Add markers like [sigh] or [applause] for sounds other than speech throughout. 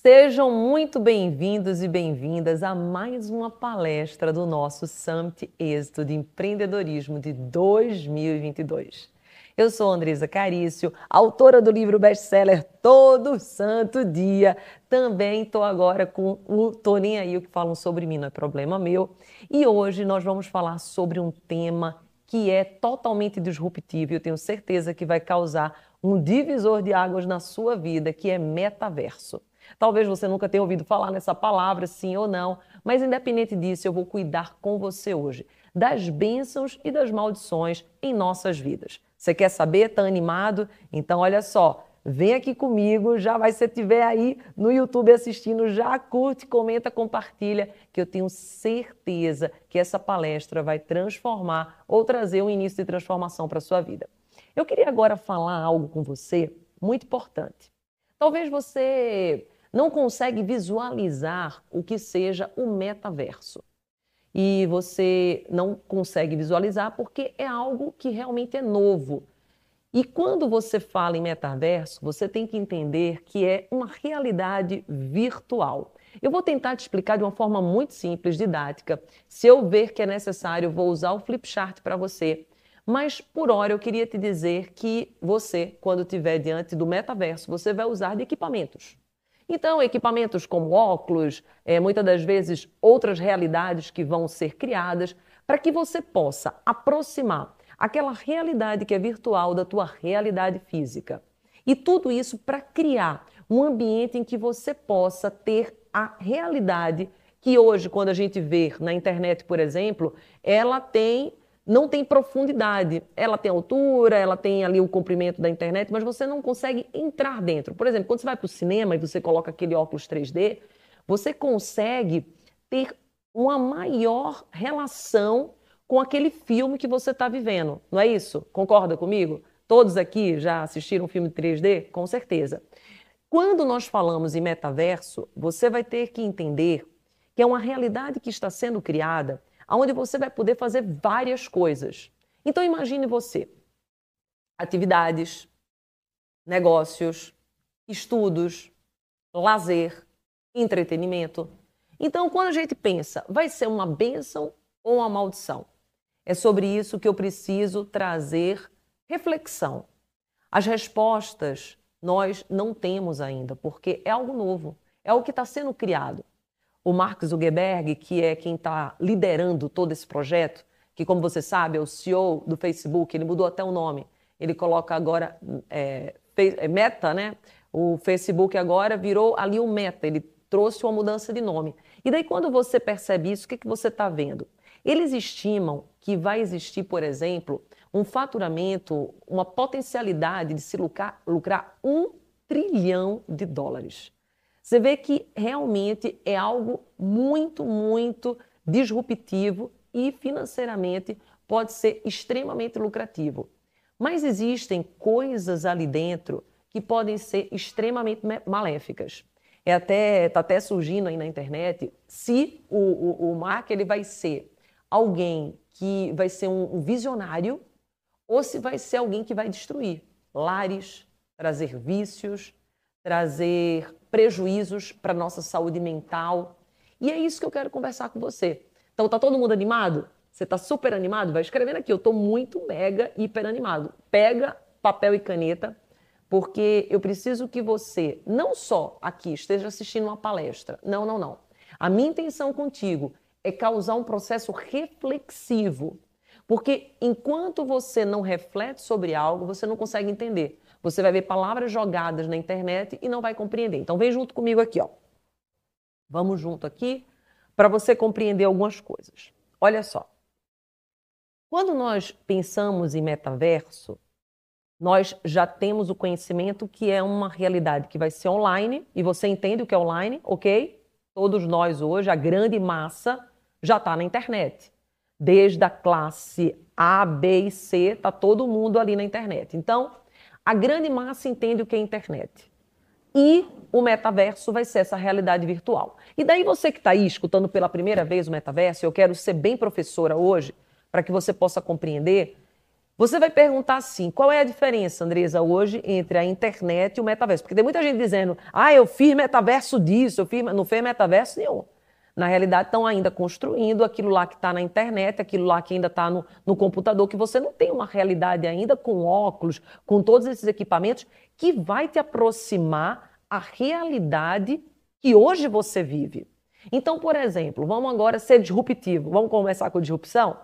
Sejam muito bem-vindos e bem-vindas a mais uma palestra do nosso Summit Êxito de Empreendedorismo de 2022. Eu sou Andresa Carício, autora do livro best-seller Todo Santo Dia. Também estou agora com o Nem Aí, o que falam sobre mim, não é problema meu. E hoje nós vamos falar sobre um tema que é totalmente disruptivo e eu tenho certeza que vai causar um divisor de águas na sua vida, que é metaverso. Talvez você nunca tenha ouvido falar nessa palavra, sim ou não, mas independente disso, eu vou cuidar com você hoje das bênçãos e das maldições em nossas vidas. Você quer saber? Está animado? Então, olha só, vem aqui comigo, já vai, se estiver aí no YouTube assistindo, já curte, comenta, compartilha, que eu tenho certeza que essa palestra vai transformar ou trazer um início de transformação para sua vida. Eu queria agora falar algo com você muito importante. Talvez você não consegue visualizar o que seja o metaverso. E você não consegue visualizar porque é algo que realmente é novo. E quando você fala em metaverso, você tem que entender que é uma realidade virtual. Eu vou tentar te explicar de uma forma muito simples, didática. Se eu ver que é necessário, vou usar o flipchart para você. Mas por hora eu queria te dizer que você, quando estiver diante do metaverso, você vai usar de equipamentos. Então, equipamentos como óculos, é, muitas das vezes outras realidades que vão ser criadas para que você possa aproximar aquela realidade que é virtual da tua realidade física. E tudo isso para criar um ambiente em que você possa ter a realidade que hoje, quando a gente vê na internet, por exemplo, ela tem não tem profundidade. Ela tem altura, ela tem ali o comprimento da internet, mas você não consegue entrar dentro. Por exemplo, quando você vai para o cinema e você coloca aquele óculos 3D, você consegue ter uma maior relação com aquele filme que você está vivendo. Não é isso? Concorda comigo? Todos aqui já assistiram um filme 3D? Com certeza. Quando nós falamos em metaverso, você vai ter que entender que é uma realidade que está sendo criada onde você vai poder fazer várias coisas. Então imagine você, atividades, negócios, estudos, lazer, entretenimento. Então, quando a gente pensa, vai ser uma bênção ou uma maldição? É sobre isso que eu preciso trazer reflexão. As respostas nós não temos ainda, porque é algo novo, é o que está sendo criado o Mark Zuckerberg, que é quem está liderando todo esse projeto, que, como você sabe, é o CEO do Facebook, ele mudou até o nome. Ele coloca agora é, é, Meta, né? O Facebook agora virou ali o Meta, ele trouxe uma mudança de nome. E daí, quando você percebe isso, o que, que você está vendo? Eles estimam que vai existir, por exemplo, um faturamento, uma potencialidade de se lucrar, lucrar um trilhão de dólares. Você vê que realmente é algo muito, muito disruptivo e financeiramente pode ser extremamente lucrativo. Mas existem coisas ali dentro que podem ser extremamente maléficas. É até está até surgindo aí na internet se o, o, o Mark ele vai ser alguém que vai ser um visionário ou se vai ser alguém que vai destruir lares, trazer vícios, trazer prejuízos para a nossa saúde mental. E é isso que eu quero conversar com você. Então, tá todo mundo animado? Você está super animado? Vai escrevendo aqui. Eu estou muito mega hiper animado. Pega papel e caneta, porque eu preciso que você não só aqui esteja assistindo uma palestra. Não, não, não. A minha intenção contigo é causar um processo reflexivo. Porque enquanto você não reflete sobre algo, você não consegue entender. Você vai ver palavras jogadas na internet e não vai compreender. Então vem junto comigo aqui, ó. Vamos junto aqui para você compreender algumas coisas. Olha só. Quando nós pensamos em metaverso, nós já temos o conhecimento que é uma realidade que vai ser online, e você entende o que é online, ok? Todos nós hoje, a grande massa, já está na internet. Desde a classe A, B e C, está todo mundo ali na internet. Então, a grande massa entende o que é internet. E o metaverso vai ser essa realidade virtual. E daí você que está aí escutando pela primeira vez o metaverso, eu quero ser bem professora hoje, para que você possa compreender. Você vai perguntar assim: qual é a diferença, Andresa, hoje entre a internet e o metaverso? Porque tem muita gente dizendo, ah, eu fiz metaverso disso, eu fiz. Não fez metaverso nenhum. Na realidade, estão ainda construindo aquilo lá que está na internet, aquilo lá que ainda está no, no computador, que você não tem uma realidade ainda com óculos, com todos esses equipamentos, que vai te aproximar a realidade que hoje você vive. Então, por exemplo, vamos agora ser disruptivo. Vamos começar com disrupção?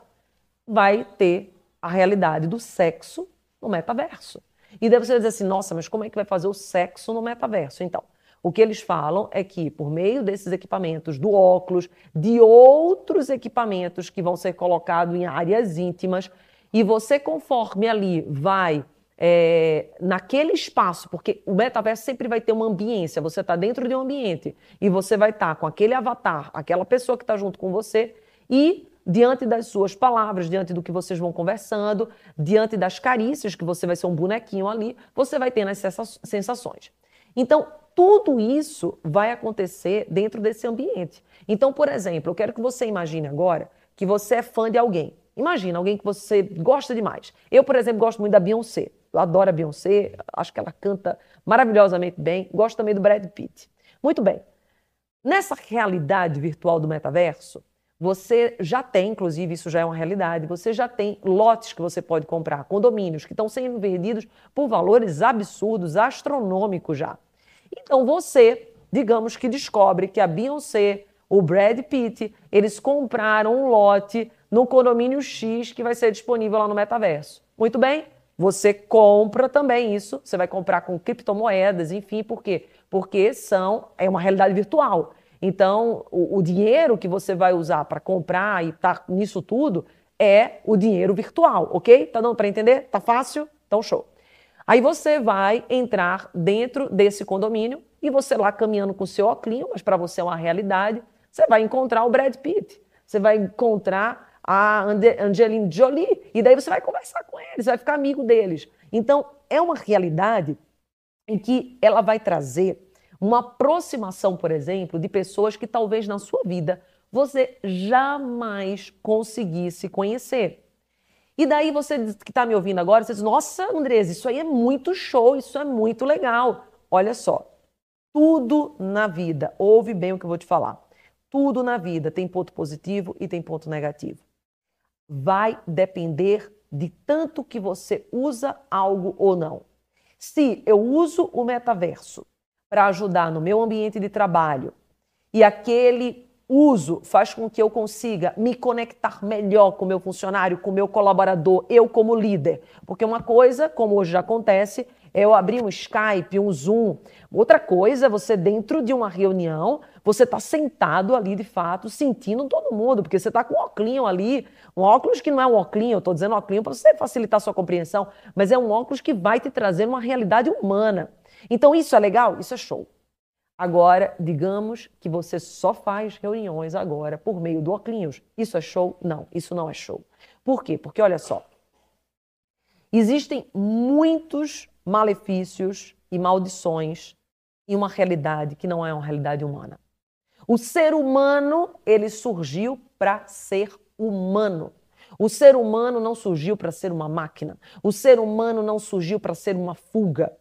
Vai ter a realidade do sexo no metaverso. E daí você vai dizer assim, nossa, mas como é que vai fazer o sexo no metaverso? Então, o que eles falam é que, por meio desses equipamentos, do óculos, de outros equipamentos que vão ser colocados em áreas íntimas, e você, conforme ali vai é, naquele espaço, porque o metaverso sempre vai ter uma ambiência, você está dentro de um ambiente e você vai estar tá com aquele avatar, aquela pessoa que está junto com você, e diante das suas palavras, diante do que vocês vão conversando, diante das carícias, que você vai ser um bonequinho ali, você vai tendo as sensações. Então, tudo isso vai acontecer dentro desse ambiente. Então, por exemplo, eu quero que você imagine agora que você é fã de alguém. Imagina alguém que você gosta demais. Eu, por exemplo, gosto muito da Beyoncé. Eu adoro a Beyoncé, acho que ela canta maravilhosamente bem. Gosto também do Brad Pitt. Muito bem. Nessa realidade virtual do metaverso, você já tem, inclusive isso já é uma realidade, você já tem lotes que você pode comprar, condomínios que estão sendo vendidos por valores absurdos, astronômicos já. Então você, digamos que descobre que a Beyoncé, o Brad Pitt, eles compraram um lote no condomínio X que vai ser disponível lá no metaverso. Muito bem? Você compra também isso, você vai comprar com criptomoedas, enfim, por quê? Porque são é uma realidade virtual. Então, o, o dinheiro que você vai usar para comprar e tá nisso tudo é o dinheiro virtual, ok? Tá dando para entender? Tá fácil? Então, show. Aí você vai entrar dentro desse condomínio e você lá caminhando com o seu óculos, mas para você é uma realidade, você vai encontrar o Brad Pitt, você vai encontrar a Angelina Jolie, e daí você vai conversar com eles, vai ficar amigo deles. Então, é uma realidade em que ela vai trazer uma aproximação, por exemplo, de pessoas que talvez na sua vida você jamais conseguisse conhecer. E daí você que está me ouvindo agora, você diz, nossa, Andresa, isso aí é muito show, isso é muito legal. Olha só, tudo na vida, ouve bem o que eu vou te falar. Tudo na vida tem ponto positivo e tem ponto negativo. Vai depender de tanto que você usa algo ou não. Se eu uso o metaverso para ajudar no meu ambiente de trabalho e aquele uso faz com que eu consiga me conectar melhor com o meu funcionário, com o meu colaborador, eu como líder. Porque uma coisa, como hoje já acontece, é eu abrir um Skype, um Zoom. Outra coisa, você dentro de uma reunião, você está sentado ali de fato, sentindo todo mundo, porque você está com um óculos ali, um óculos que não é um óculos, eu estou dizendo óculos para você facilitar a sua compreensão, mas é um óculos que vai te trazer uma realidade humana. Então isso é legal? Isso é show. Agora, digamos que você só faz reuniões agora por meio do Oclinhos. Isso é show? Não, isso não é show. Por quê? Porque olha só. Existem muitos malefícios e maldições em uma realidade que não é uma realidade humana. O ser humano, ele surgiu para ser humano. O ser humano não surgiu para ser uma máquina. O ser humano não surgiu para ser uma fuga.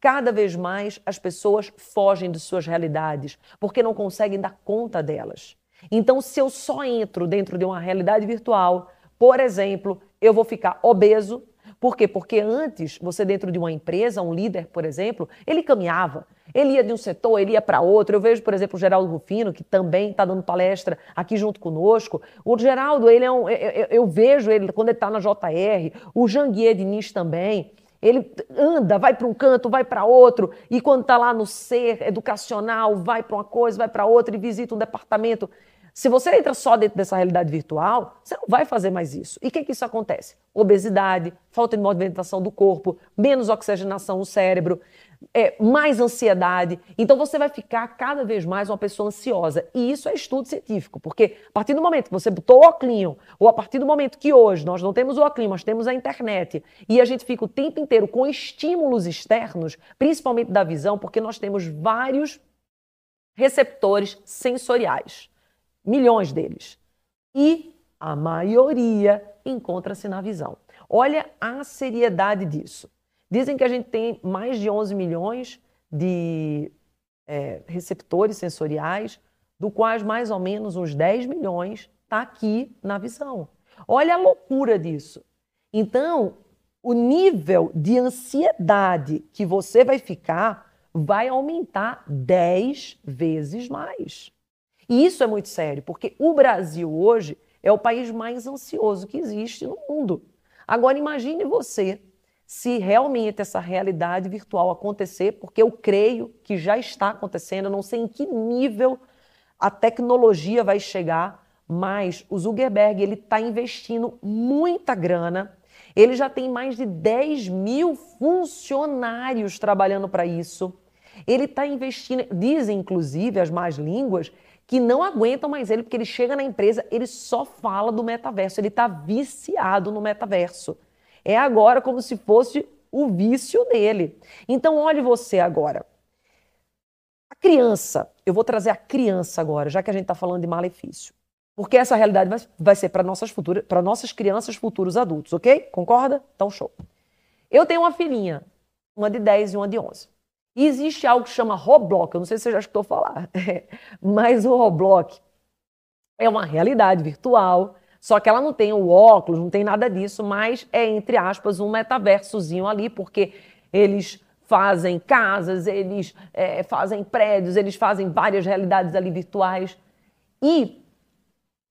Cada vez mais as pessoas fogem de suas realidades porque não conseguem dar conta delas. Então, se eu só entro dentro de uma realidade virtual, por exemplo, eu vou ficar obeso. Por quê? Porque antes, você dentro de uma empresa, um líder, por exemplo, ele caminhava. Ele ia de um setor, ele ia para outro. Eu vejo, por exemplo, o Geraldo Rufino, que também está dando palestra aqui junto conosco. O Geraldo, ele é um, eu, eu, vejo ele quando ele está na JR. O Janguier Diniz também. Ele anda, vai para um canto, vai para outro, e quando está lá no ser educacional, vai para uma coisa, vai para outra e visita um departamento Se você entra só dentro dessa realidade virtual, você não vai fazer mais isso. E o que, que isso acontece? Obesidade, falta de movimentação do corpo, menos oxigenação no cérebro, é, mais ansiedade. Então você vai ficar cada vez mais uma pessoa ansiosa. E isso é estudo científico, porque a partir do momento que você botou o óculos, ou a partir do momento que hoje nós não temos o óculos, nós temos a internet, e a gente fica o tempo inteiro com estímulos externos, principalmente da visão, porque nós temos vários receptores sensoriais milhões deles. E a maioria encontra-se na visão. Olha a seriedade disso. Dizem que a gente tem mais de 11 milhões de é, receptores sensoriais, do quais mais ou menos uns 10 milhões está aqui na visão. Olha a loucura disso. Então, o nível de ansiedade que você vai ficar vai aumentar 10 vezes mais. E isso é muito sério, porque o Brasil hoje é o país mais ansioso que existe no mundo. Agora imagine você se realmente essa realidade virtual acontecer, porque eu creio que já está acontecendo, eu não sei em que nível a tecnologia vai chegar, mas o Zuckerberg ele está investindo muita grana. Ele já tem mais de 10 mil funcionários trabalhando para isso. Ele está investindo, dizem inclusive as más línguas, que não aguentam mais ele, porque ele chega na empresa, ele só fala do metaverso, ele está viciado no metaverso. É agora como se fosse o vício dele. Então, olhe você agora. A criança, eu vou trazer a criança agora, já que a gente está falando de malefício. Porque essa realidade vai, vai ser para nossas futuras, para nossas crianças, futuros adultos, ok? Concorda? Então, show. Eu tenho uma filhinha, uma de 10 e uma de 11. E existe algo que chama Roblox, eu não sei se você já escutou falar, [laughs] mas o Roblox é uma realidade virtual, só que ela não tem o óculos, não tem nada disso, mas é, entre aspas, um metaversozinho ali, porque eles fazem casas, eles é, fazem prédios, eles fazem várias realidades ali virtuais. E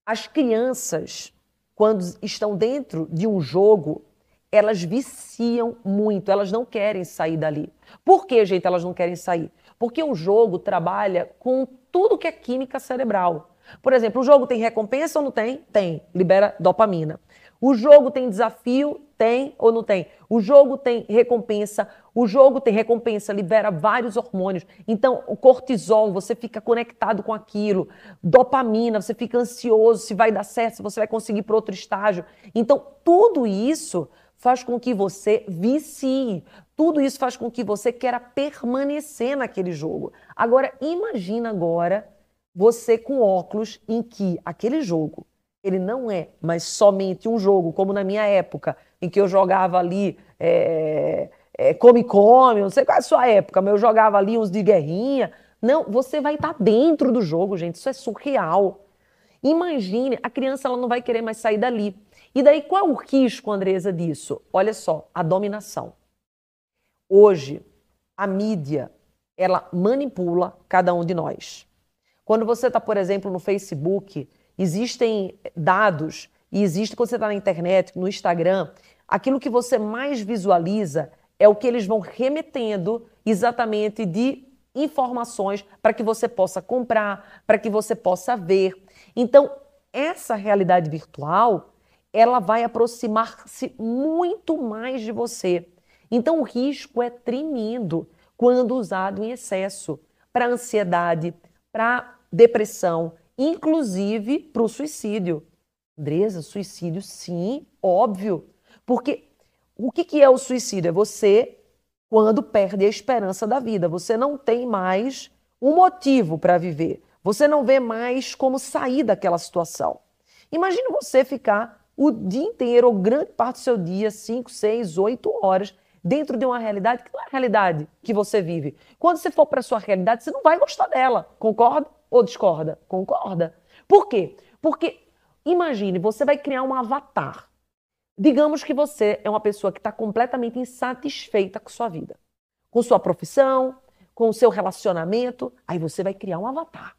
as crianças, quando estão dentro de um jogo, elas viciam muito, elas não querem sair dali. Por que, gente, elas não querem sair? Porque o jogo trabalha com tudo que é química cerebral. Por exemplo, o jogo tem recompensa ou não tem? Tem, libera dopamina. O jogo tem desafio? Tem ou não tem? O jogo tem recompensa, o jogo tem recompensa, libera vários hormônios. Então, o cortisol, você fica conectado com aquilo. Dopamina, você fica ansioso se vai dar certo, se você vai conseguir para outro estágio. Então, tudo isso faz com que você vicie. Tudo isso faz com que você queira permanecer naquele jogo. Agora, imagina agora você com óculos em que aquele jogo, ele não é mais somente um jogo, como na minha época, em que eu jogava ali é, é, Come Come, não sei qual é a sua época, mas eu jogava ali uns de guerrinha. Não, você vai estar dentro do jogo, gente. Isso é surreal. Imagine, a criança ela não vai querer mais sair dali. E daí qual o risco, Andresa, disso? Olha só, a dominação. Hoje, a mídia, ela manipula cada um de nós. Quando você está, por exemplo, no Facebook, existem dados, e existe quando você está na internet, no Instagram, aquilo que você mais visualiza é o que eles vão remetendo exatamente de informações para que você possa comprar, para que você possa ver. Então, essa realidade virtual, ela vai aproximar-se muito mais de você. Então o risco é tremendo quando usado em excesso para ansiedade, para depressão, inclusive para o suicídio. Andresa, suicídio sim, óbvio. Porque o que, que é o suicídio? É você quando perde a esperança da vida. Você não tem mais um motivo para viver. Você não vê mais como sair daquela situação. Imagine você ficar o dia inteiro, ou grande parte do seu dia, 5, 6, 8 horas, dentro de uma realidade que não é a realidade que você vive. Quando você for para a sua realidade, você não vai gostar dela. Concorda ou discorda? Concorda. Por quê? Porque imagine, você vai criar um avatar. Digamos que você é uma pessoa que está completamente insatisfeita com sua vida, com sua profissão, com o seu relacionamento. Aí você vai criar um avatar.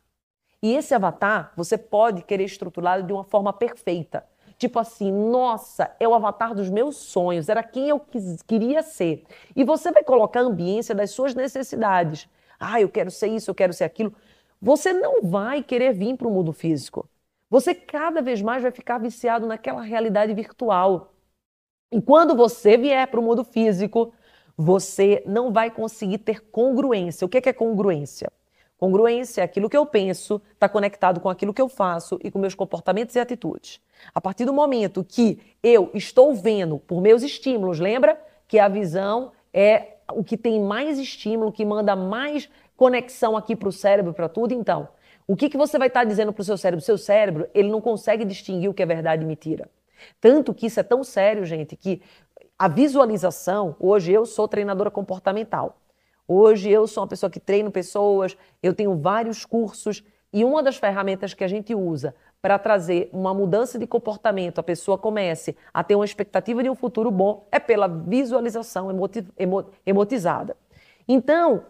E esse avatar você pode querer estruturado de uma forma perfeita. Tipo assim, nossa, é o avatar dos meus sonhos, era quem eu quis, queria ser. E você vai colocar a ambiência das suas necessidades. Ah, eu quero ser isso, eu quero ser aquilo. Você não vai querer vir para o mundo físico. você cada vez mais vai ficar viciado naquela realidade virtual. E quando você vier para o mundo físico, você não vai conseguir ter congruência. O que é congruência? Congruência é aquilo que eu penso, está conectado com aquilo que eu faço e com meus comportamentos e atitudes. A partir do momento que eu estou vendo por meus estímulos, lembra que a visão é o que tem mais estímulo, que manda mais conexão aqui para o cérebro, para tudo. Então, o que, que você vai estar tá dizendo para o seu cérebro? Seu cérebro, ele não consegue distinguir o que é verdade e mentira. Tanto que isso é tão sério, gente, que a visualização, hoje eu sou treinadora comportamental. Hoje eu sou uma pessoa que treino pessoas, eu tenho vários cursos e uma das ferramentas que a gente usa para trazer uma mudança de comportamento, a pessoa comece a ter uma expectativa de um futuro bom, é pela visualização emoti emo emotizada. Então,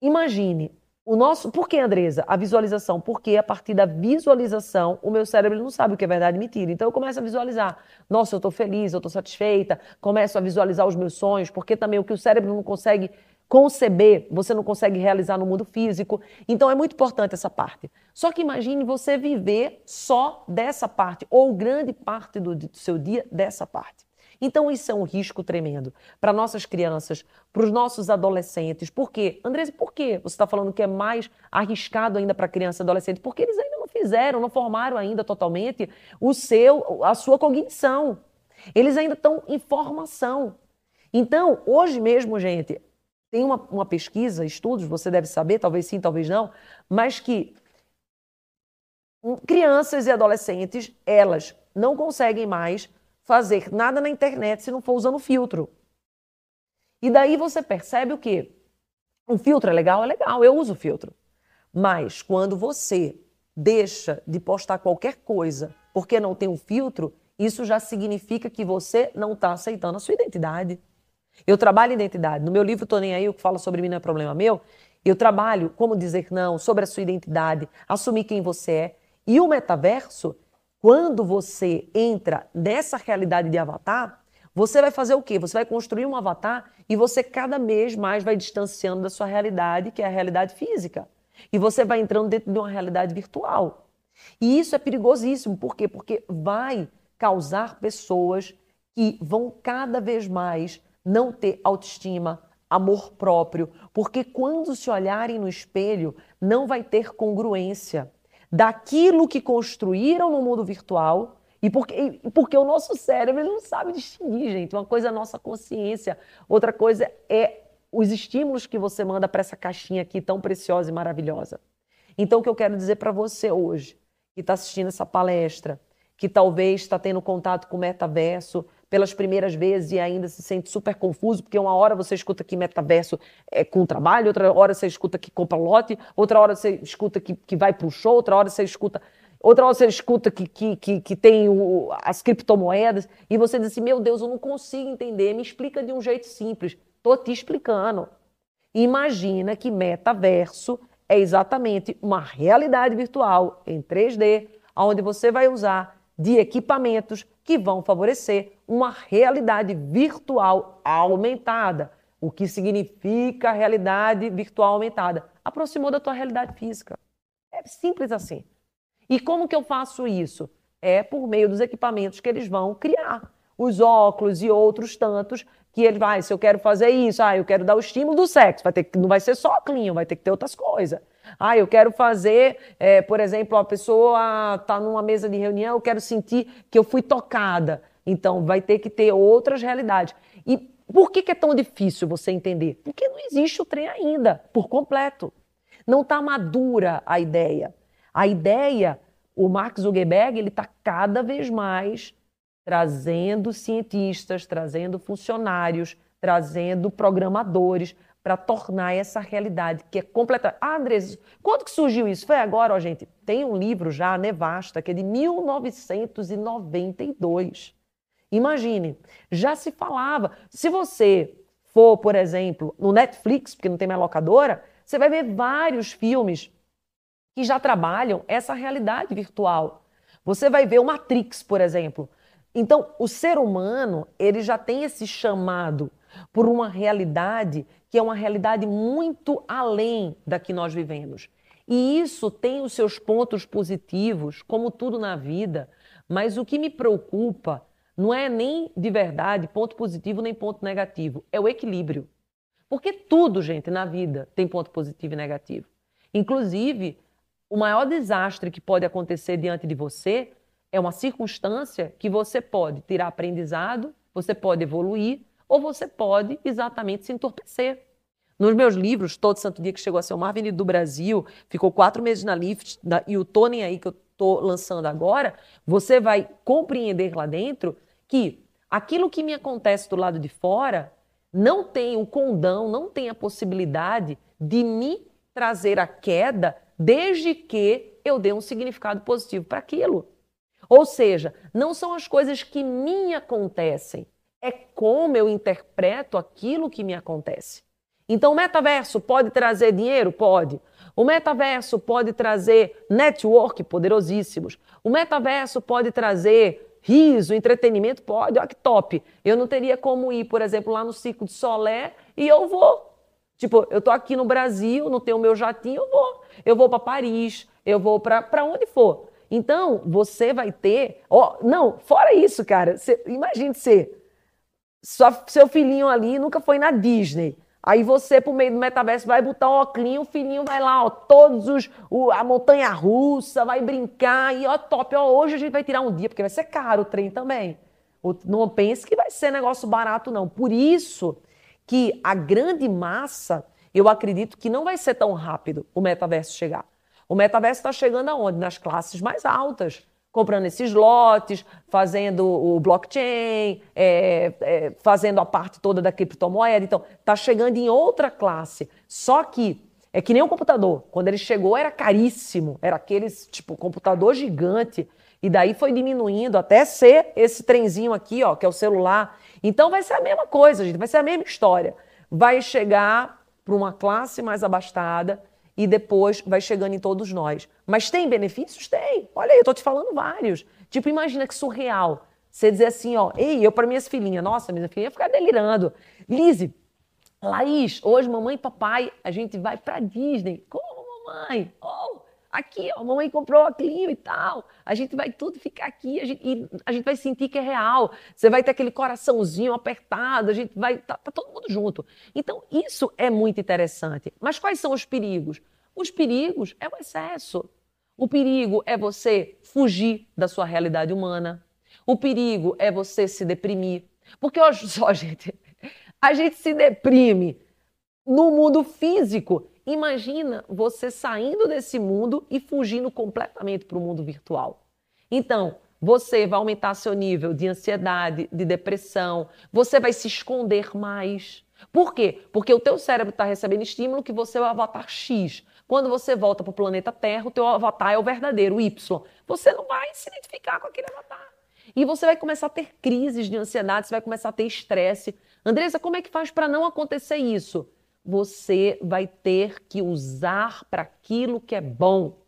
imagine o nosso, por que, Andresa? A visualização. Porque a partir da visualização, o meu cérebro não sabe o que é verdade e mentira. Então eu começo a visualizar. Nossa, eu estou feliz, eu estou satisfeita. Começo a visualizar os meus sonhos, porque também o que o cérebro não consegue conceber, você não consegue realizar no mundo físico. Então é muito importante essa parte. Só que imagine você viver só dessa parte, ou grande parte do, do seu dia dessa parte. Então, isso é um risco tremendo para nossas crianças, para os nossos adolescentes. Por quê? Andrés, por que você está falando que é mais arriscado ainda para criança e adolescente? Porque eles ainda não fizeram, não formaram ainda totalmente o seu, a sua cognição. Eles ainda estão em formação. Então, hoje mesmo, gente, tem uma, uma pesquisa, estudos, você deve saber, talvez sim, talvez não, mas que crianças e adolescentes, elas não conseguem mais fazer nada na internet se não for usando filtro. E daí você percebe o quê? Um filtro é legal? É legal, eu uso filtro. Mas quando você deixa de postar qualquer coisa porque não tem um filtro, isso já significa que você não está aceitando a sua identidade. Eu trabalho identidade. No meu livro Tô Nem Aí, o que fala sobre mim não é problema meu. Eu trabalho como dizer não, sobre a sua identidade, assumir quem você é. E o metaverso quando você entra nessa realidade de avatar, você vai fazer o quê? Você vai construir um avatar e você cada vez mais vai distanciando da sua realidade, que é a realidade física. E você vai entrando dentro de uma realidade virtual. E isso é perigosíssimo. Por quê? Porque vai causar pessoas que vão cada vez mais não ter autoestima, amor próprio, porque quando se olharem no espelho, não vai ter congruência daquilo que construíram no mundo virtual e porque, porque o nosso cérebro não sabe distinguir, gente. Uma coisa é a nossa consciência, outra coisa é os estímulos que você manda para essa caixinha aqui tão preciosa e maravilhosa. Então, o que eu quero dizer para você hoje, que está assistindo essa palestra, que talvez está tendo contato com o metaverso, pelas primeiras vezes e ainda se sente super confuso, porque uma hora você escuta que metaverso é com trabalho, outra hora você escuta que compra lote, outra hora você escuta que, que vai para o show, outra hora você escuta. Outra hora você escuta que, que, que, que tem o, as criptomoedas e você diz assim: Meu Deus, eu não consigo entender, me explica de um jeito simples. Estou te explicando. Imagina que metaverso é exatamente uma realidade virtual em 3D, onde você vai usar de equipamentos que vão favorecer uma realidade virtual aumentada. O que significa realidade virtual aumentada? Aproximou da tua realidade física. É simples assim. E como que eu faço isso? É por meio dos equipamentos que eles vão criar. Os óculos e outros tantos que ele vai, se eu quero fazer isso, ah, eu quero dar o estímulo do sexo, vai ter que, não vai ser só clean, vai ter que ter outras coisas. Ah, eu quero fazer, é, por exemplo, a pessoa está numa mesa de reunião, eu quero sentir que eu fui tocada. Então, vai ter que ter outras realidades. E por que, que é tão difícil você entender? Porque não existe o trem ainda, por completo. Não está madura a ideia. A ideia, o Mark Zuckerberg, ele está cada vez mais trazendo cientistas, trazendo funcionários, trazendo programadores para tornar essa realidade que é completa. Ah, Andres, quando que surgiu isso? Foi agora, ó, gente. Tem um livro já, Nevasta, que é de 1992. Imagine, já se falava. Se você for, por exemplo, no Netflix, porque não tem mais locadora, você vai ver vários filmes que já trabalham essa realidade virtual. Você vai ver o Matrix, por exemplo. Então, o ser humano, ele já tem esse chamado por uma realidade que é uma realidade muito além da que nós vivemos. E isso tem os seus pontos positivos, como tudo na vida, mas o que me preocupa não é nem de verdade ponto positivo nem ponto negativo, é o equilíbrio. Porque tudo, gente, na vida tem ponto positivo e negativo. Inclusive, o maior desastre que pode acontecer diante de você é uma circunstância que você pode tirar aprendizado, você pode evoluir ou você pode exatamente se entorpecer. Nos meus livros, Todo Santo Dia que chegou a ser o mais do Brasil, ficou quatro meses na Lift, na, e o Tony aí que eu estou lançando agora, você vai compreender lá dentro que aquilo que me acontece do lado de fora não tem o condão, não tem a possibilidade de me trazer a queda desde que eu dê um significado positivo para aquilo. Ou seja, não são as coisas que me acontecem, é como eu interpreto aquilo que me acontece. Então, o metaverso pode trazer dinheiro? Pode. O metaverso pode trazer network poderosíssimos. O metaverso pode trazer riso, entretenimento? Pode. Olha que top. Eu não teria como ir, por exemplo, lá no Circo de Solé e eu vou. Tipo, eu tô aqui no Brasil, não tenho meu jatinho, eu vou. Eu vou para Paris, eu vou para onde for. Então, você vai ter. Oh, não, fora isso, cara. Cê, imagine ser. seu filhinho ali nunca foi na Disney. Aí você, por meio do metaverso, vai botar um óculos, o filhinho vai lá, ó, todos os. O, a montanha russa, vai brincar, e ó, top, ó, hoje a gente vai tirar um dia, porque vai ser caro o trem também. O, não pense que vai ser negócio barato, não. Por isso que a grande massa, eu acredito que não vai ser tão rápido o metaverso chegar. O metaverso está chegando aonde? Nas classes mais altas, comprando esses lotes, fazendo o blockchain, é, é, fazendo a parte toda da criptomoeda. Então, está chegando em outra classe. Só que é que nem um computador. Quando ele chegou era caríssimo, era aqueles tipo computador gigante. E daí foi diminuindo até ser esse trenzinho aqui, ó, que é o celular. Então vai ser a mesma coisa, gente, vai ser a mesma história. Vai chegar para uma classe mais abastada e depois vai chegando em todos nós. Mas tem benefícios? Tem. Olha aí, eu tô te falando vários. Tipo, imagina que surreal. Você dizer assim, ó, ei, eu para minhas filhinhas, nossa, minha filhinha ficar delirando. Lise, Laís, hoje mamãe e papai, a gente vai para Disney. Como, mamãe? Oh, aqui, ó, mamãe comprou a Clio e tal. A gente vai tudo ficar aqui, a gente, e a gente vai sentir que é real. Você vai ter aquele coraçãozinho apertado, a gente vai. Tá, tá todo mundo junto. Então, isso é muito interessante. Mas quais são os perigos? Os perigos é o excesso. O perigo é você fugir da sua realidade humana. O perigo é você se deprimir. Porque olha [laughs] só, gente, a gente se deprime no mundo físico Imagina você saindo desse mundo e fugindo completamente para o mundo virtual. Então, você vai aumentar seu nível de ansiedade, de depressão, você vai se esconder mais. Por quê? Porque o teu cérebro está recebendo estímulo que você é o avatar X. Quando você volta para o planeta Terra, o teu avatar é o verdadeiro, o Y. Você não vai se identificar com aquele avatar. E você vai começar a ter crises de ansiedade, você vai começar a ter estresse. Andresa, como é que faz para não acontecer isso? Você vai ter que usar para aquilo que é bom.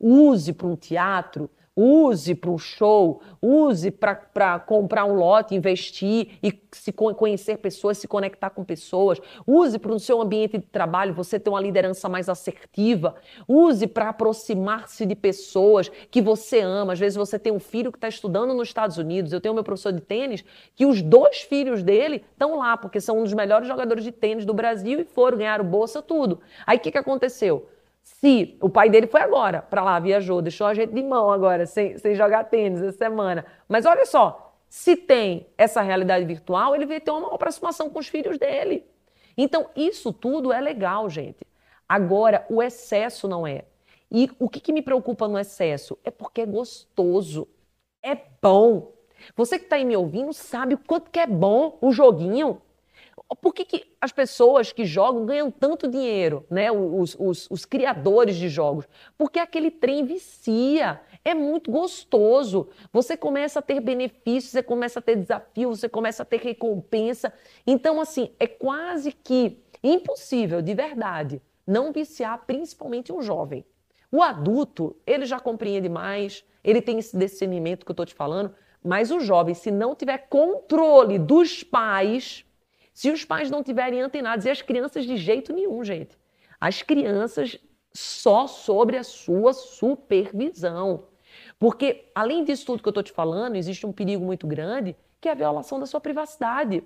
Use para um teatro, Use para um show, use para comprar um lote, investir e se conhecer pessoas, se conectar com pessoas. Use para o seu ambiente de trabalho você ter uma liderança mais assertiva. Use para aproximar-se de pessoas que você ama. Às vezes você tem um filho que está estudando nos Estados Unidos. Eu tenho meu professor de tênis que os dois filhos dele estão lá porque são um dos melhores jogadores de tênis do Brasil e foram ganhar bolsa tudo. Aí o que, que aconteceu? Se o pai dele foi agora para lá, viajou, deixou a gente de mão agora, sem, sem jogar tênis essa semana. Mas olha só, se tem essa realidade virtual, ele vai ter uma aproximação com os filhos dele. Então, isso tudo é legal, gente. Agora, o excesso não é. E o que, que me preocupa no excesso? É porque é gostoso, é bom. Você que está aí me ouvindo sabe o quanto que é bom o joguinho. Por que, que as pessoas que jogam ganham tanto dinheiro, né? Os, os, os, criadores de jogos? Porque aquele trem vicia, é muito gostoso. Você começa a ter benefícios, você começa a ter desafio, você começa a ter recompensa. Então, assim, é quase que impossível, de verdade, não viciar principalmente um jovem. O adulto, ele já compreende mais, ele tem esse discernimento que eu estou te falando, mas o jovem, se não tiver controle dos pais, se os pais não tiverem antenados, e as crianças de jeito nenhum, gente. As crianças só sobre a sua supervisão. Porque, além disso tudo que eu estou te falando, existe um perigo muito grande, que é a violação da sua privacidade.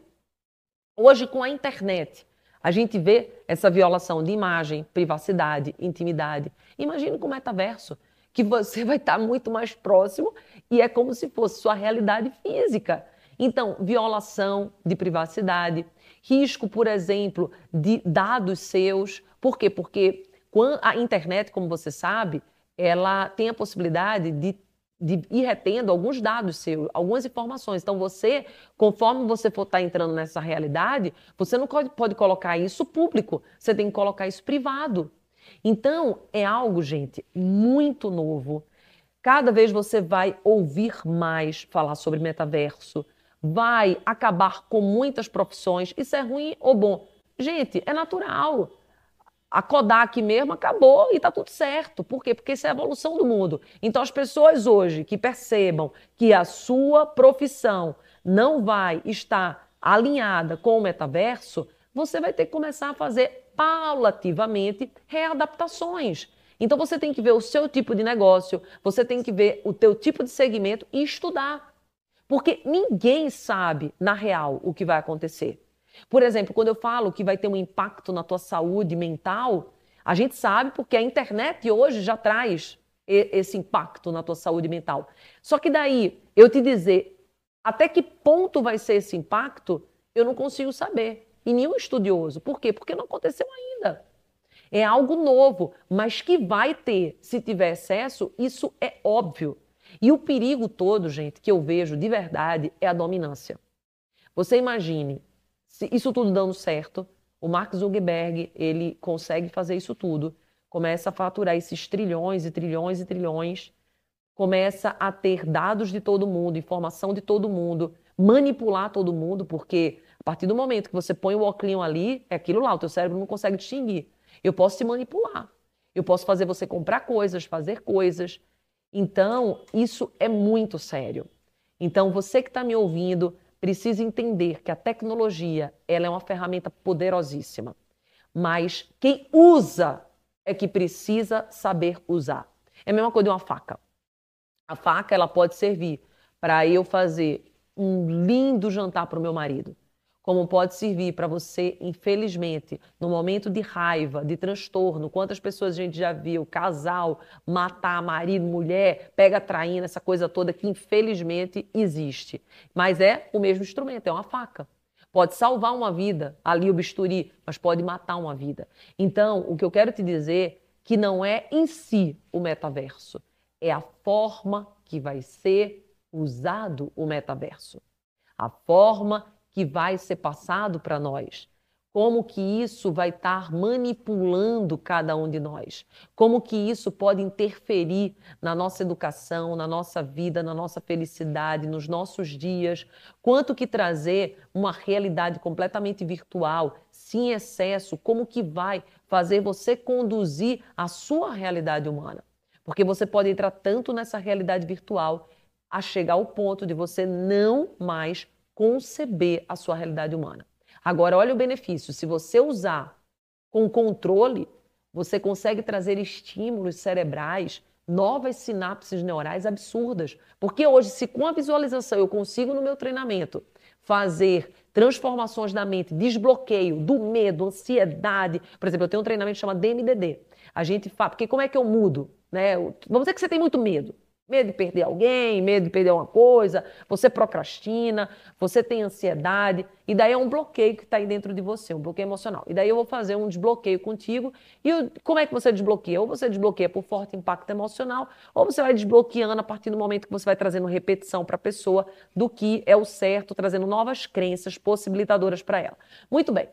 Hoje, com a internet, a gente vê essa violação de imagem, privacidade, intimidade. Imagine com o metaverso, que você vai estar muito mais próximo e é como se fosse sua realidade física. Então, violação de privacidade, risco, por exemplo, de dados seus. Por quê? Porque a internet, como você sabe, ela tem a possibilidade de, de ir retendo alguns dados seus, algumas informações. Então, você, conforme você for estar entrando nessa realidade, você não pode, pode colocar isso público, você tem que colocar isso privado. Então, é algo, gente, muito novo. Cada vez você vai ouvir mais falar sobre metaverso, vai acabar com muitas profissões. Isso é ruim ou bom? Gente, é natural. A Kodak mesmo acabou e está tudo certo. Por quê? Porque isso é a evolução do mundo. Então, as pessoas hoje que percebam que a sua profissão não vai estar alinhada com o metaverso, você vai ter que começar a fazer paulativamente readaptações. Então você tem que ver o seu tipo de negócio, você tem que ver o teu tipo de segmento e estudar. Porque ninguém sabe, na real, o que vai acontecer. Por exemplo, quando eu falo que vai ter um impacto na tua saúde mental, a gente sabe porque a internet hoje já traz esse impacto na tua saúde mental. Só que daí, eu te dizer até que ponto vai ser esse impacto, eu não consigo saber. E nenhum estudioso. Por quê? Porque não aconteceu ainda. É algo novo, mas que vai ter, se tiver excesso, isso é óbvio. E o perigo todo, gente, que eu vejo de verdade é a dominância. Você imagine, se isso tudo dando certo, o Mark Zuckerberg, ele consegue fazer isso tudo, começa a faturar esses trilhões e trilhões e trilhões, começa a ter dados de todo mundo, informação de todo mundo, manipular todo mundo, porque a partir do momento que você põe o óculos ali, é aquilo lá, o teu cérebro não consegue distinguir. Eu posso te manipular. Eu posso fazer você comprar coisas, fazer coisas, então, isso é muito sério. Então, você que está me ouvindo precisa entender que a tecnologia ela é uma ferramenta poderosíssima, mas quem usa é que precisa saber usar. É a mesma coisa de uma faca. A faca ela pode servir para eu fazer um lindo jantar para o meu marido como pode servir para você, infelizmente, no momento de raiva, de transtorno, quantas pessoas a gente já viu, casal, matar marido, mulher, pega traindo, essa coisa toda que infelizmente existe. Mas é o mesmo instrumento, é uma faca. Pode salvar uma vida, ali o bisturi, mas pode matar uma vida. Então, o que eu quero te dizer que não é em si o metaverso, é a forma que vai ser usado o metaverso. A forma que vai ser passado para nós. Como que isso vai estar manipulando cada um de nós? Como que isso pode interferir na nossa educação, na nossa vida, na nossa felicidade, nos nossos dias? Quanto que trazer uma realidade completamente virtual, sem excesso, como que vai fazer você conduzir a sua realidade humana? Porque você pode entrar tanto nessa realidade virtual a chegar ao ponto de você não mais conceber a sua realidade humana. Agora, olha o benefício: se você usar com controle, você consegue trazer estímulos cerebrais, novas sinapses neurais absurdas. Porque hoje, se com a visualização eu consigo no meu treinamento fazer transformações da mente, desbloqueio do medo, ansiedade. Por exemplo, eu tenho um treinamento chamado DMDD. A gente fala, porque como é que eu mudo? Né? Vamos dizer que você tem muito medo. Medo de perder alguém, medo de perder uma coisa, você procrastina, você tem ansiedade, e daí é um bloqueio que está aí dentro de você, um bloqueio emocional. E daí eu vou fazer um desbloqueio contigo. E eu, como é que você desbloqueia? Ou você desbloqueia por forte impacto emocional, ou você vai desbloqueando a partir do momento que você vai trazendo repetição para a pessoa do que é o certo, trazendo novas crenças possibilitadoras para ela. Muito bem.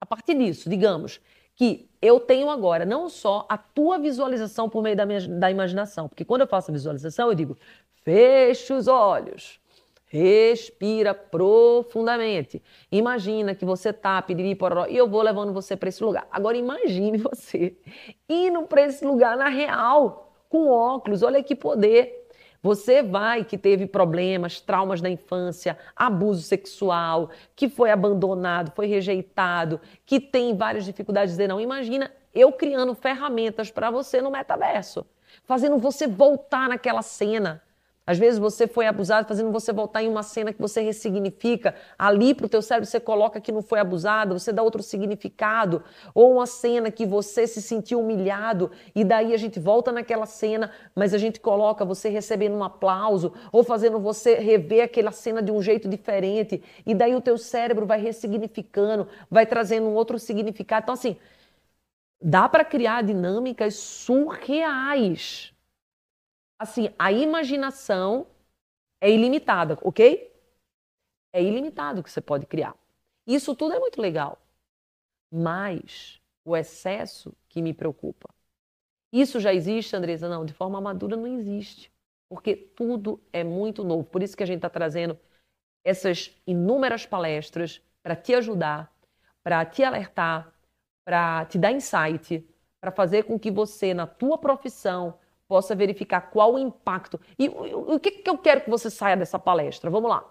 A partir disso, digamos, que eu tenho agora não só a tua visualização por meio da, minha, da imaginação, porque quando eu faço a visualização, eu digo, feche os olhos, respira profundamente. Imagina que você tá, piriri, pororó, e eu vou levando você para esse lugar. Agora imagine [laughs] você indo para esse lugar na real, com óculos, olha que poder. Você vai que teve problemas, traumas da infância, abuso sexual, que foi abandonado, foi rejeitado, que tem várias dificuldades de não. Imagina eu criando ferramentas para você no metaverso, fazendo você voltar naquela cena às vezes você foi abusado, fazendo você voltar em uma cena que você ressignifica. Ali para o teu cérebro você coloca que não foi abusado, você dá outro significado. Ou uma cena que você se sentiu humilhado e daí a gente volta naquela cena, mas a gente coloca você recebendo um aplauso ou fazendo você rever aquela cena de um jeito diferente. E daí o teu cérebro vai ressignificando, vai trazendo um outro significado. Então assim, dá para criar dinâmicas surreais assim, a imaginação é ilimitada, ok? É ilimitado o que você pode criar. Isso tudo é muito legal. Mas o excesso que me preocupa. Isso já existe, Andresa? Não, de forma madura não existe. Porque tudo é muito novo. Por isso que a gente está trazendo essas inúmeras palestras para te ajudar, para te alertar, para te dar insight, para fazer com que você, na tua profissão, possa verificar qual o impacto. E o, que, que eu quero que você saia dessa palestra? Vamos lá.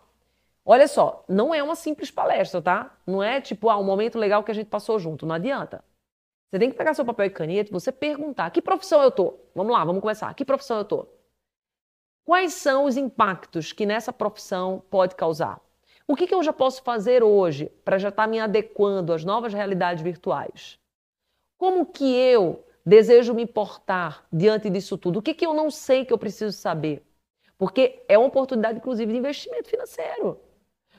Olha só, não é uma simples palestra, tá? Não é tipo, ah, um momento legal que a gente passou junto. Não adianta. Você tem que pegar seu papel e caneta você perguntar: que profissão eu tô? Vamos lá, vamos começar. Que profissão eu tô? Quais são os impactos que nessa profissão pode causar? O que, que eu já posso fazer hoje para já estar tá me adequando às novas realidades virtuais? Como que eu desejo me portar diante disso tudo? O que, que eu não sei que eu preciso saber? Porque é uma oportunidade, inclusive, de investimento financeiro.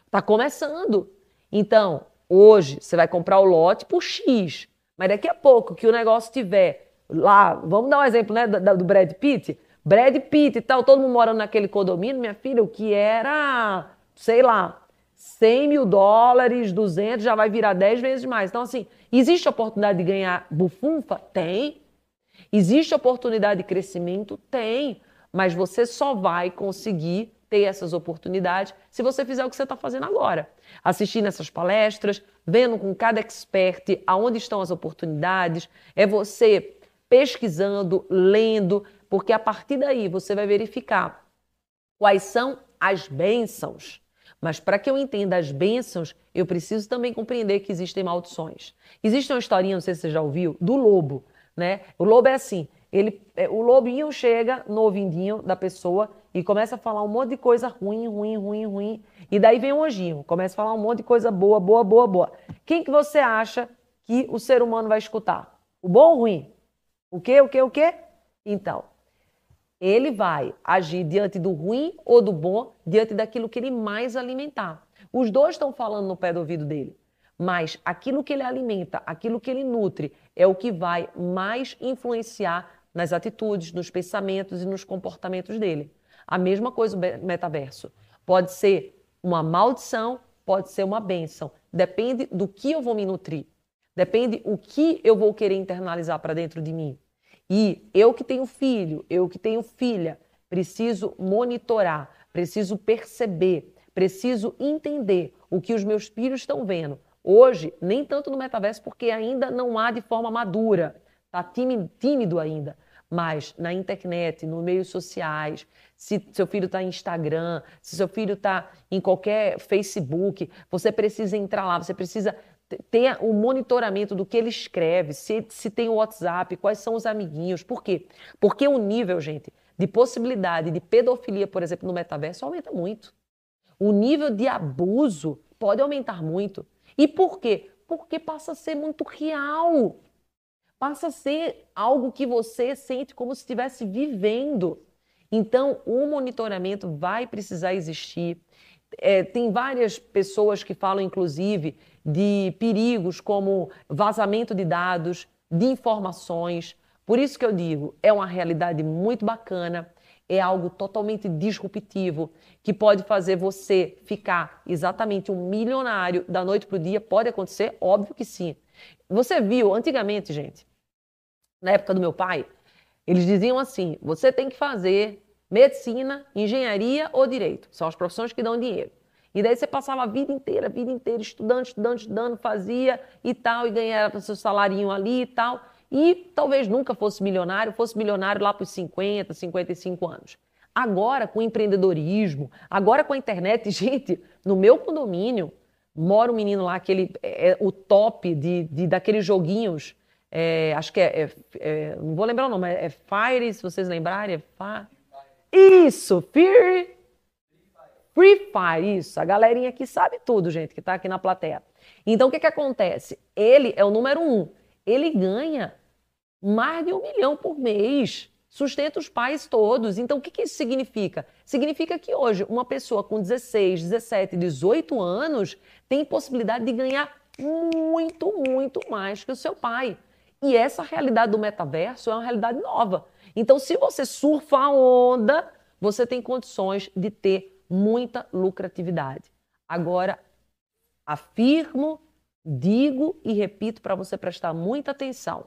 Está começando. Então, hoje, você vai comprar o lote por X. Mas daqui a pouco que o negócio tiver lá, vamos dar um exemplo né, do, do Brad Pitt. Brad Pitt e tal, todo mundo morando naquele condomínio, minha filha, o que era, sei lá, 100 mil dólares, 200, já vai virar 10 vezes mais. Então, assim, existe oportunidade de ganhar bufunfa? Tem. Existe oportunidade de crescimento? Tem. Mas você só vai conseguir ter essas oportunidades se você fizer o que você está fazendo agora. Assistindo essas palestras, vendo com cada expert aonde estão as oportunidades, é você pesquisando, lendo, porque a partir daí você vai verificar quais são as bênçãos mas para que eu entenda as bênçãos, eu preciso também compreender que existem maldições. Existe uma historinha, não sei se você já ouviu, do lobo. Né? O lobo é assim: ele, é, o lobinho chega no ouvidinho da pessoa e começa a falar um monte de coisa ruim, ruim, ruim, ruim. E daí vem o anjinho, começa a falar um monte de coisa boa, boa, boa, boa. Quem que você acha que o ser humano vai escutar? O bom ou o ruim? O quê, o quê, o quê? Então, ele vai agir diante do ruim ou do bom, diante daquilo que ele mais alimentar. Os dois estão falando no pé do ouvido dele, mas aquilo que ele alimenta, aquilo que ele nutre, é o que vai mais influenciar nas atitudes, nos pensamentos e nos comportamentos dele. A mesma coisa o metaverso. Pode ser uma maldição, pode ser uma bênção. Depende do que eu vou me nutrir. Depende o que eu vou querer internalizar para dentro de mim. E eu que tenho filho, eu que tenho filha, preciso monitorar, preciso perceber, preciso entender o que os meus filhos estão vendo. Hoje, nem tanto no metaverso, porque ainda não há de forma madura, está tímido ainda. Mas na internet, nos meios sociais, se seu filho está em Instagram, se seu filho está em qualquer Facebook, você precisa entrar lá, você precisa tenha o monitoramento do que ele escreve, se, se tem o WhatsApp, quais são os amiguinhos. Por quê? Porque o nível, gente, de possibilidade de pedofilia, por exemplo, no metaverso aumenta muito. O nível de abuso pode aumentar muito. E por quê? Porque passa a ser muito real. Passa a ser algo que você sente como se estivesse vivendo. Então, o monitoramento vai precisar existir. É, tem várias pessoas que falam, inclusive, de perigos como vazamento de dados, de informações. Por isso que eu digo, é uma realidade muito bacana, é algo totalmente disruptivo, que pode fazer você ficar exatamente um milionário da noite para o dia. Pode acontecer? Óbvio que sim. Você viu, antigamente, gente, na época do meu pai, eles diziam assim: você tem que fazer medicina, engenharia ou direito. São as profissões que dão dinheiro. E daí você passava a vida inteira, a vida inteira, estudando, estudando, estudando, fazia e tal, e ganhava seu salarinho ali e tal. E talvez nunca fosse milionário, fosse milionário lá para os 50, 55 anos. Agora, com empreendedorismo, agora com a internet, [laughs] gente, no meu condomínio, mora um menino lá que ele é, é o top de, de daqueles joguinhos é, acho que é, é, é, não vou lembrar o nome, é, Fire, se vocês lembrarem, é Fa... Isso, Fear... Free Fire, isso. A galerinha aqui sabe tudo, gente, que está aqui na plateia. Então, o que, que acontece? Ele é o número um. Ele ganha mais de um milhão por mês. Sustenta os pais todos. Então, o que, que isso significa? Significa que hoje uma pessoa com 16, 17, 18 anos tem possibilidade de ganhar muito, muito mais que o seu pai. E essa realidade do metaverso é uma realidade nova. Então, se você surfa a onda, você tem condições de ter muita lucratividade. Agora, afirmo, digo e repito para você prestar muita atenção.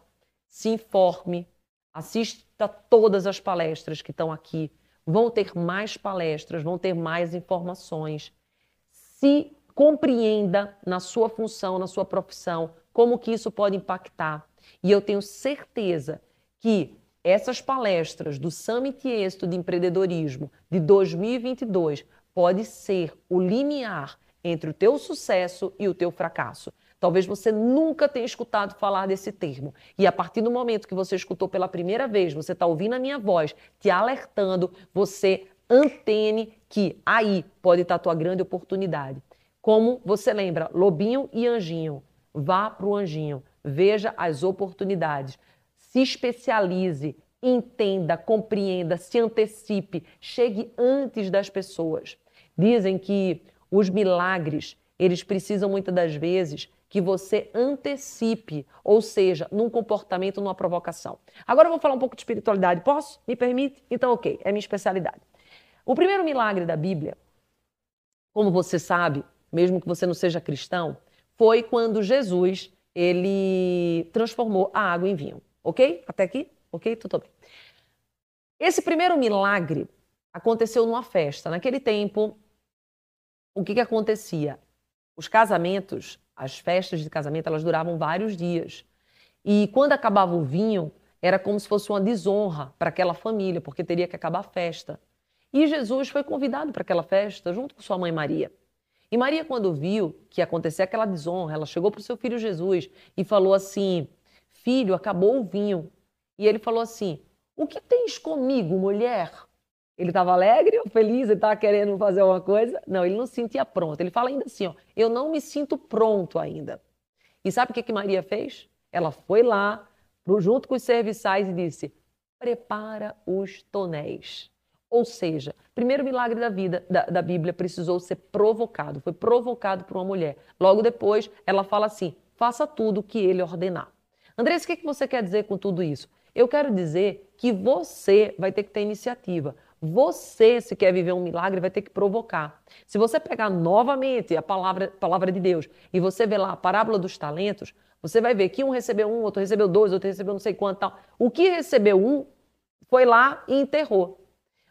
Se informe, assista todas as palestras que estão aqui. Vão ter mais palestras, vão ter mais informações. Se compreenda na sua função, na sua profissão, como que isso pode impactar. E eu tenho certeza que essas palestras do Summit Êxito de Empreendedorismo de 2022 pode ser o limiar entre o teu sucesso e o teu fracasso. Talvez você nunca tenha escutado falar desse termo. E a partir do momento que você escutou pela primeira vez, você está ouvindo a minha voz, te alertando, você antene que aí pode estar a tua grande oportunidade. Como você lembra, lobinho e anjinho. Vá para o anjinho, veja as oportunidades, se especialize, entenda, compreenda, se antecipe, chegue antes das pessoas. Dizem que os milagres, eles precisam muitas das vezes que você antecipe, ou seja, num comportamento, numa provocação. Agora eu vou falar um pouco de espiritualidade. Posso? Me permite? Então, ok, é minha especialidade. O primeiro milagre da Bíblia, como você sabe, mesmo que você não seja cristão, foi quando Jesus ele transformou a água em vinho. Ok? Até aqui? Ok? Tudo bem. Esse primeiro milagre aconteceu numa festa. Naquele tempo, o que, que acontecia? Os casamentos, as festas de casamento, elas duravam vários dias. E quando acabava o vinho, era como se fosse uma desonra para aquela família, porque teria que acabar a festa. E Jesus foi convidado para aquela festa junto com sua mãe Maria. E Maria, quando viu que ia acontecer aquela desonra, ela chegou para o seu filho Jesus e falou assim: Filho, acabou o vinho. E ele falou assim: O que tens comigo, mulher? Ele estava alegre ou feliz? Ele estava querendo fazer alguma coisa? Não, ele não se sentia pronto. Ele fala ainda assim: ó, eu não me sinto pronto ainda. E sabe o que, que Maria fez? Ela foi lá, junto com os serviçais, e disse: prepara os tonéis. Ou seja, primeiro milagre da vida da, da Bíblia precisou ser provocado, foi provocado por uma mulher. Logo depois, ela fala assim: faça tudo o que ele ordenar. Andressa, o que, que você quer dizer com tudo isso? Eu quero dizer que você vai ter que ter iniciativa. Você, se quer viver um milagre, vai ter que provocar. Se você pegar novamente a palavra, palavra de Deus e você ver lá a parábola dos talentos, você vai ver que um recebeu um, outro recebeu dois, outro recebeu não sei quanto tal. O que recebeu um foi lá e enterrou.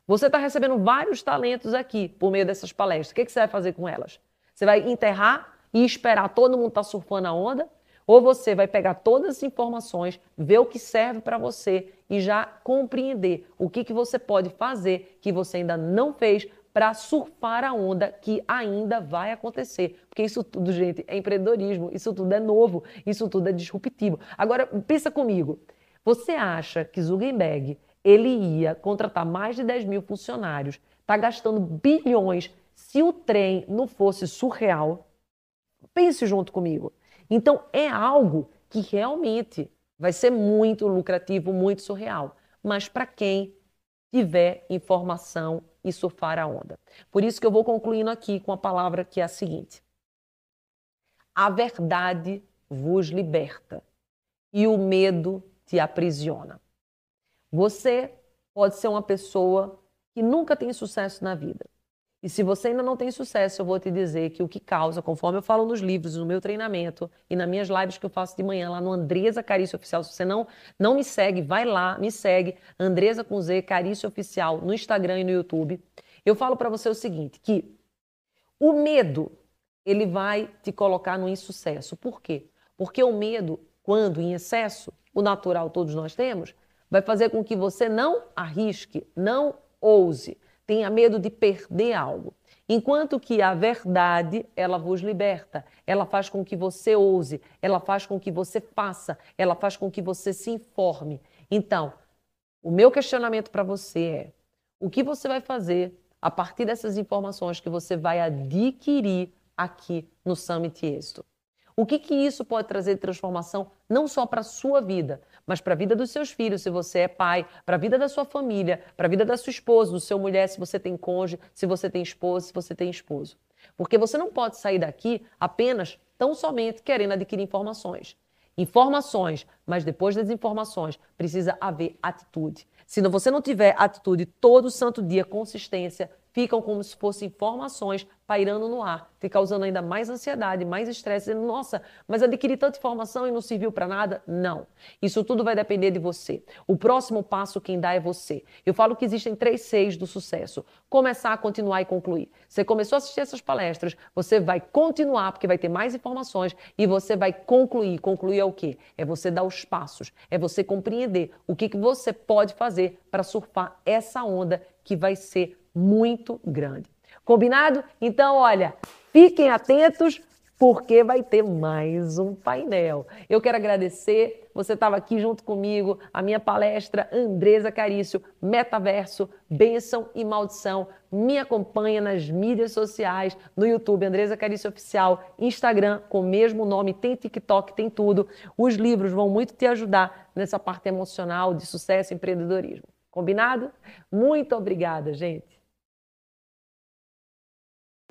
Você está recebendo vários talentos aqui por meio dessas palestras. O que, que você vai fazer com elas? Você vai enterrar e esperar todo mundo estar tá surfando a onda? Ou você vai pegar todas as informações, ver o que serve para você e já compreender o que, que você pode fazer que você ainda não fez para surfar a onda que ainda vai acontecer. Porque isso tudo, gente, é empreendedorismo, isso tudo é novo, isso tudo é disruptivo. Agora, pensa comigo. Você acha que Zuckerberg ele ia contratar mais de 10 mil funcionários, está gastando bilhões se o trem não fosse surreal? Pense junto comigo. Então, é algo que realmente vai ser muito lucrativo, muito surreal. Mas para quem tiver informação e surfar a onda. Por isso que eu vou concluindo aqui com a palavra que é a seguinte: A verdade vos liberta e o medo te aprisiona. Você pode ser uma pessoa que nunca tem sucesso na vida. E se você ainda não tem sucesso, eu vou te dizer que o que causa, conforme eu falo nos livros, no meu treinamento e nas minhas lives que eu faço de manhã lá no Andresa Carício Oficial, se você não, não me segue, vai lá, me segue, Andresa com Z, Carício Oficial, no Instagram e no YouTube. Eu falo para você o seguinte, que o medo, ele vai te colocar no insucesso. Por quê? Porque o medo, quando em excesso, o natural todos nós temos, vai fazer com que você não arrisque, não ouse tenha medo de perder algo. Enquanto que a verdade, ela vos liberta, ela faz com que você ouse, ela faz com que você faça, ela faz com que você se informe. Então, o meu questionamento para você é: o que você vai fazer a partir dessas informações que você vai adquirir aqui no Summit Êxito? O que, que isso pode trazer de transformação, não só para a sua vida, mas para a vida dos seus filhos, se você é pai, para a vida da sua família, para a vida da sua esposa, do seu mulher, se você tem cônjuge, se você tem esposa, se você tem esposo. Porque você não pode sair daqui apenas, tão somente, querendo adquirir informações. Informações, mas depois das informações precisa haver atitude. Se você não tiver atitude todo santo dia, consistência, ficam como se fossem informações pairando no ar, te causando ainda mais ansiedade, mais estresse, dizendo, nossa, mas adquiri tanta informação e não serviu para nada? Não. Isso tudo vai depender de você. O próximo passo quem dá é você. Eu falo que existem três seis do sucesso. Começar, continuar e concluir. Você começou a assistir essas palestras, você vai continuar, porque vai ter mais informações, e você vai concluir. Concluir é o quê? É você dar os passos, é você compreender o que, que você pode fazer para surfar essa onda que vai ser muito grande. Combinado? Então, olha, fiquem atentos porque vai ter mais um painel. Eu quero agradecer, você estava aqui junto comigo, a minha palestra Andresa Carício, Metaverso, Bênção e Maldição. Me acompanha nas mídias sociais, no YouTube, Andresa Carício Oficial, Instagram, com o mesmo nome, tem TikTok, tem tudo. Os livros vão muito te ajudar nessa parte emocional de sucesso e empreendedorismo. Combinado? Muito obrigada, gente.